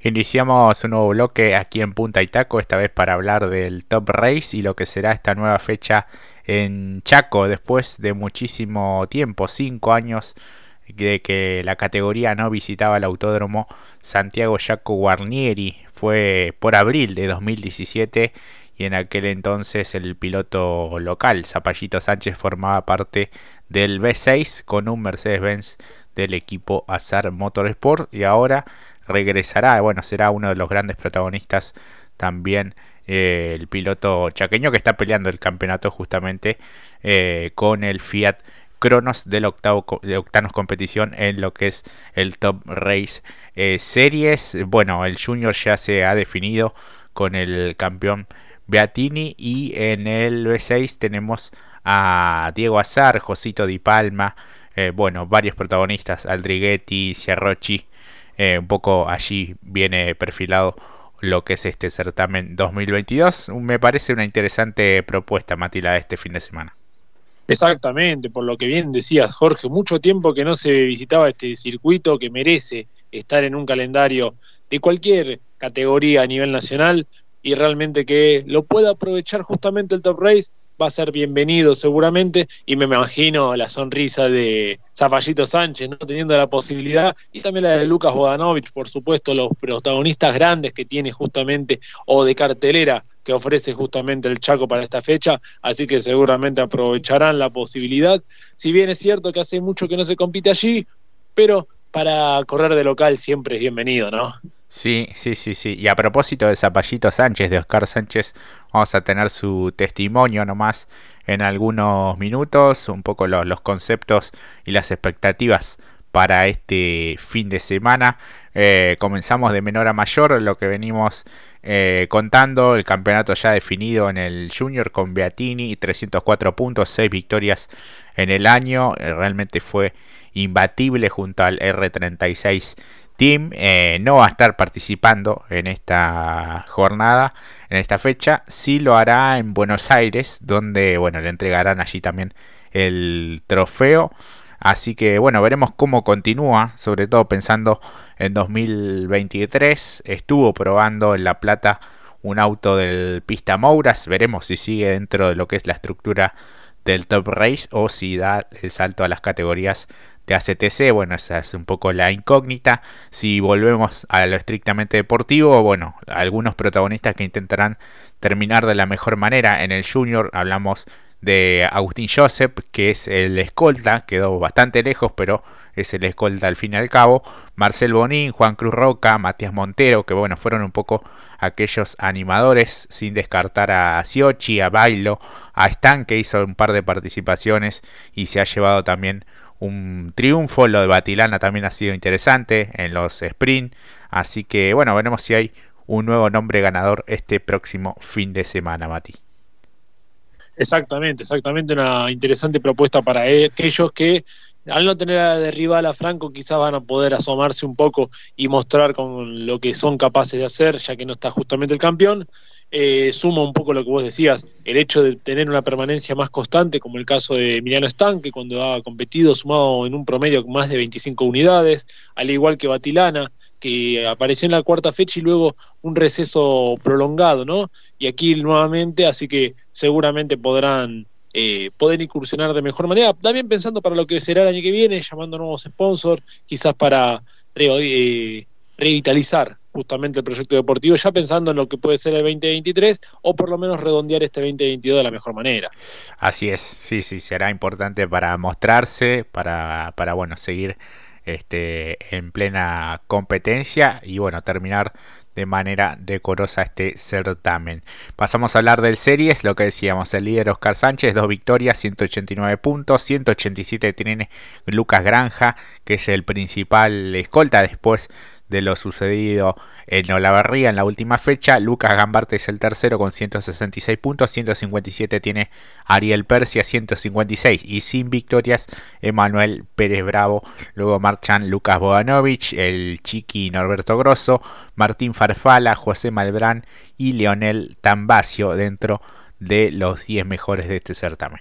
Iniciamos un nuevo bloque aquí en Punta Itaco, esta vez para hablar del Top Race y lo que será esta nueva fecha en Chaco después de muchísimo tiempo, cinco años de que la categoría no visitaba el autódromo Santiago Chaco Guarnieri. Fue por abril de 2017 y en aquel entonces el piloto local, Zapallito Sánchez, formaba parte del B6 con un Mercedes-Benz del equipo Azar Motorsport y ahora regresará, bueno, será uno de los grandes protagonistas también eh, el piloto chaqueño que está peleando el campeonato justamente eh, con el Fiat Cronos del octavo Octanos competición en lo que es el Top Race eh, Series. Bueno, el Junior ya se ha definido con el campeón Beatini y en el B6 tenemos a Diego Azar, Josito Di Palma, bueno, varios protagonistas, Aldriguetti, Ciarrochi, eh, un poco allí viene perfilado lo que es este certamen 2022. Me parece una interesante propuesta, Matila, este fin de semana. Exactamente, por lo que bien decías, Jorge, mucho tiempo que no se visitaba este circuito que merece estar en un calendario de cualquier categoría a nivel nacional y realmente que lo pueda aprovechar justamente el Top Race va a ser bienvenido seguramente y me imagino la sonrisa de Zapallito Sánchez, ¿no? teniendo la posibilidad, y también la de Lucas Bodanovich, por supuesto, los protagonistas grandes que tiene justamente, o de cartelera que ofrece justamente el Chaco para esta fecha, así que seguramente aprovecharán la posibilidad, si bien es cierto que hace mucho que no se compite allí, pero para correr de local siempre es bienvenido, ¿no? Sí, sí, sí, sí. Y a propósito de Zapallito Sánchez, de Oscar Sánchez, vamos a tener su testimonio nomás en algunos minutos, un poco los, conceptos y las expectativas para este fin de semana. Eh, comenzamos de menor a mayor, lo que venimos eh, contando, el campeonato ya definido en el Junior con Beatini, 304 puntos, 6 victorias en el año, eh, realmente fue imbatible junto al R36 Team eh, no va a estar participando en esta jornada, en esta fecha. Sí lo hará en Buenos Aires, donde bueno, le entregarán allí también el trofeo. Así que bueno, veremos cómo continúa, sobre todo pensando en 2023. Estuvo probando en La Plata un auto del Pista Mouras. Veremos si sigue dentro de lo que es la estructura del Top Race o si da el salto a las categorías de ACTC, bueno, esa es un poco la incógnita. Si volvemos a lo estrictamente deportivo, bueno, algunos protagonistas que intentarán terminar de la mejor manera. En el Junior hablamos de Agustín Joseph, que es el escolta, quedó bastante lejos, pero es el escolta al fin y al cabo. Marcel Bonín, Juan Cruz Roca, Matías Montero, que bueno, fueron un poco aquellos animadores, sin descartar a Siochi, a Bailo, a Stan, que hizo un par de participaciones y se ha llevado también un triunfo. Lo de Batilana también ha sido interesante en los sprint. Así que bueno, veremos si hay un nuevo nombre ganador este próximo fin de semana, Mati. Exactamente, exactamente una interesante propuesta para aquellos que al no tener de rival a Franco quizás van a poder asomarse un poco y mostrar con lo que son capaces de hacer, ya que no está justamente el campeón. Eh, suma un poco lo que vos decías, el hecho de tener una permanencia más constante, como el caso de Emiliano Stan, que cuando ha competido sumado en un promedio más de 25 unidades, al igual que Batilana, que apareció en la cuarta fecha y luego un receso prolongado, ¿no? Y aquí nuevamente, así que seguramente podrán eh, poder incursionar de mejor manera, también pensando para lo que será el año que viene, llamando nuevos sponsors, quizás para eh, revitalizar justamente el proyecto deportivo, ya pensando en lo que puede ser el 2023 o por lo menos redondear este 2022 de la mejor manera. Así es, sí, sí, será importante para mostrarse, para, para bueno, seguir este, en plena competencia y bueno, terminar de manera decorosa este certamen. Pasamos a hablar del series, lo que decíamos, el líder Oscar Sánchez, dos victorias, 189 puntos, 187 tiene Lucas Granja, que es el principal escolta después de lo sucedido en Olavarría en la última fecha. Lucas Gambarte es el tercero con 166 puntos, 157 tiene Ariel Persia, 156 y sin victorias Emanuel Pérez Bravo. Luego marchan Lucas Bodanovich, el Chiqui Norberto Grosso, Martín Farfala, José Malbrán y Leonel Tambacio dentro de los 10 mejores de este certamen.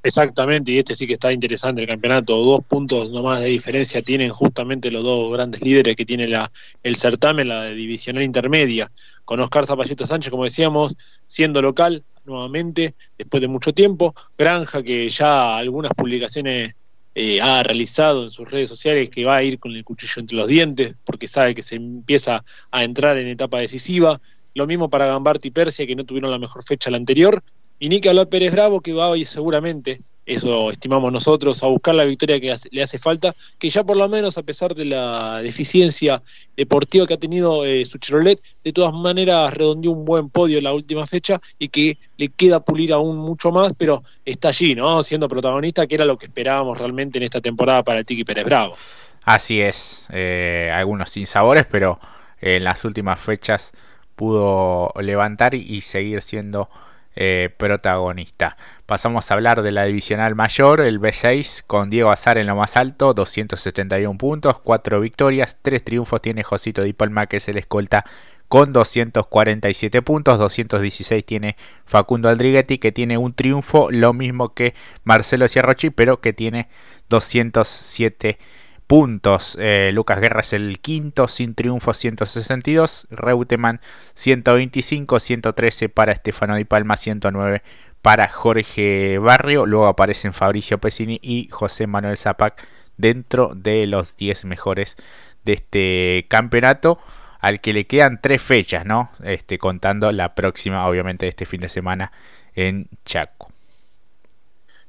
Exactamente, y este sí que está interesante el campeonato. Dos puntos nomás de diferencia tienen justamente los dos grandes líderes que tiene la, el certamen, la divisional intermedia, con Oscar Zapallito Sánchez, como decíamos, siendo local nuevamente, después de mucho tiempo. Granja, que ya algunas publicaciones eh, ha realizado en sus redes sociales, que va a ir con el cuchillo entre los dientes, porque sabe que se empieza a entrar en etapa decisiva. Lo mismo para Gambart y Persia, que no tuvieron la mejor fecha la anterior, y ni que Pérez Bravo, que va hoy seguramente, eso estimamos nosotros, a buscar la victoria que le hace falta, que ya por lo menos, a pesar de la deficiencia deportiva que ha tenido eh, su Chevrolet, de todas maneras redondeó un buen podio en la última fecha y que le queda pulir aún mucho más, pero está allí, ¿no? Siendo protagonista, que era lo que esperábamos realmente en esta temporada para el Tiki Pérez Bravo. Así es, eh, algunos sin sabores, pero en las últimas fechas pudo levantar y seguir siendo eh, protagonista. Pasamos a hablar de la divisional mayor, el B6, con Diego Azar en lo más alto, 271 puntos, 4 victorias, 3 triunfos tiene Josito Di Palma que es el escolta con 247 puntos, 216 tiene Facundo Aldriguetti que tiene un triunfo, lo mismo que Marcelo Ciarrochi, pero que tiene 207 puntos puntos. Eh, Lucas Guerra es el quinto, sin triunfo 162. Reutemann 125, 113 para Estefano Di Palma, 109 para Jorge Barrio. Luego aparecen Fabricio Pesini y José Manuel Zapac dentro de los 10 mejores de este campeonato. Al que le quedan tres fechas, ¿no? Este, contando la próxima, obviamente, este fin de semana en Chaco.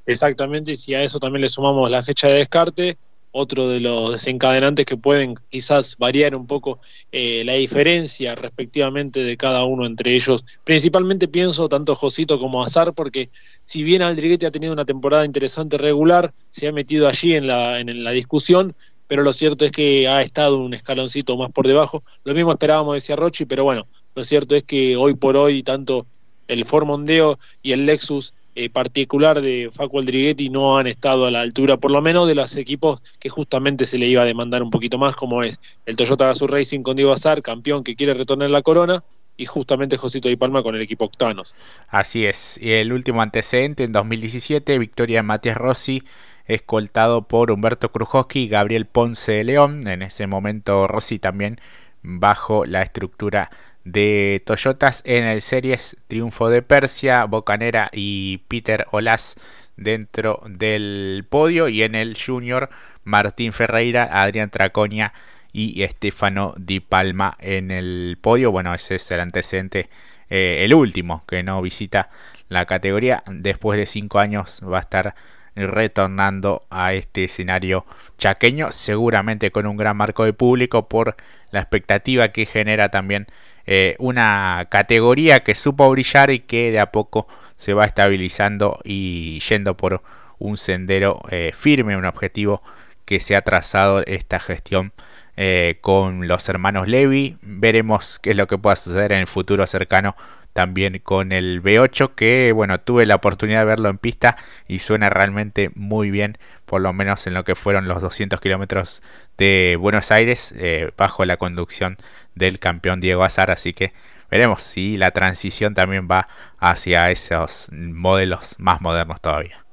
Exactamente, y si a eso también le sumamos la fecha de descarte, otro de los desencadenantes que pueden quizás variar un poco eh, la diferencia respectivamente de cada uno entre ellos. Principalmente pienso tanto Josito como Azar, porque si bien Aldriguete ha tenido una temporada interesante regular, se ha metido allí en la, en la discusión, pero lo cierto es que ha estado un escaloncito más por debajo. Lo mismo esperábamos de Ciarrochi, pero bueno, lo cierto es que hoy por hoy tanto el Formondeo y el Lexus eh, particular de Facu Aldriguetti no han estado a la altura, por lo menos de los equipos que justamente se le iba a demandar un poquito más, como es el Toyota Gazoo Racing con Diego Azar, campeón que quiere retornar la corona, y justamente Josito Di Palma con el equipo Octanos. Así es, y el último antecedente en 2017, victoria de Matías Rossi, escoltado por Humberto Krujowski y Gabriel Ponce de León, en ese momento Rossi también bajo la estructura de Toyotas en el Series, triunfo de Persia, Bocanera y Peter Olas dentro del podio y en el Junior Martín Ferreira, Adrián Traconia y Estefano Di Palma en el podio. Bueno, ese es el antecedente, eh, el último que no visita la categoría. Después de cinco años va a estar retornando a este escenario chaqueño, seguramente con un gran marco de público por la expectativa que genera también eh, una categoría que supo brillar y que de a poco se va estabilizando y yendo por un sendero eh, firme, un objetivo que se ha trazado esta gestión eh, con los hermanos Levi. Veremos qué es lo que pueda suceder en el futuro cercano también con el B8 que bueno tuve la oportunidad de verlo en pista y suena realmente muy bien por lo menos en lo que fueron los 200 kilómetros de Buenos Aires bajo la conducción del campeón Diego Azar, así que veremos si la transición también va hacia esos modelos más modernos todavía.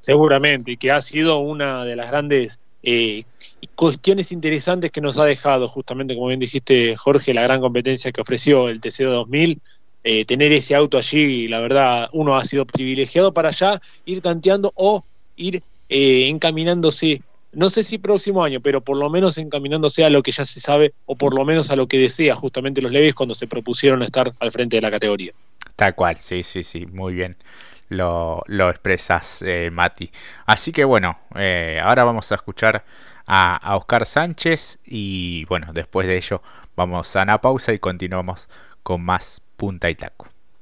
Seguramente, y que ha sido una de las grandes eh, cuestiones interesantes que nos ha dejado, justamente como bien dijiste Jorge, la gran competencia que ofreció el TC 2000. Eh, tener ese auto allí, la verdad, uno ha sido privilegiado para allá, ir tanteando o ir eh, encaminándose no sé si próximo año, pero por lo menos encaminándose a lo que ya se sabe o por lo menos a lo que desea justamente los Levis cuando se propusieron estar al frente de la categoría. Tal cual, sí, sí, sí, muy bien lo, lo expresas, eh, Mati. Así que bueno, eh, ahora vamos a escuchar a, a, Oscar Sánchez y bueno, después de ello vamos a una pausa y continuamos con más punta y taco.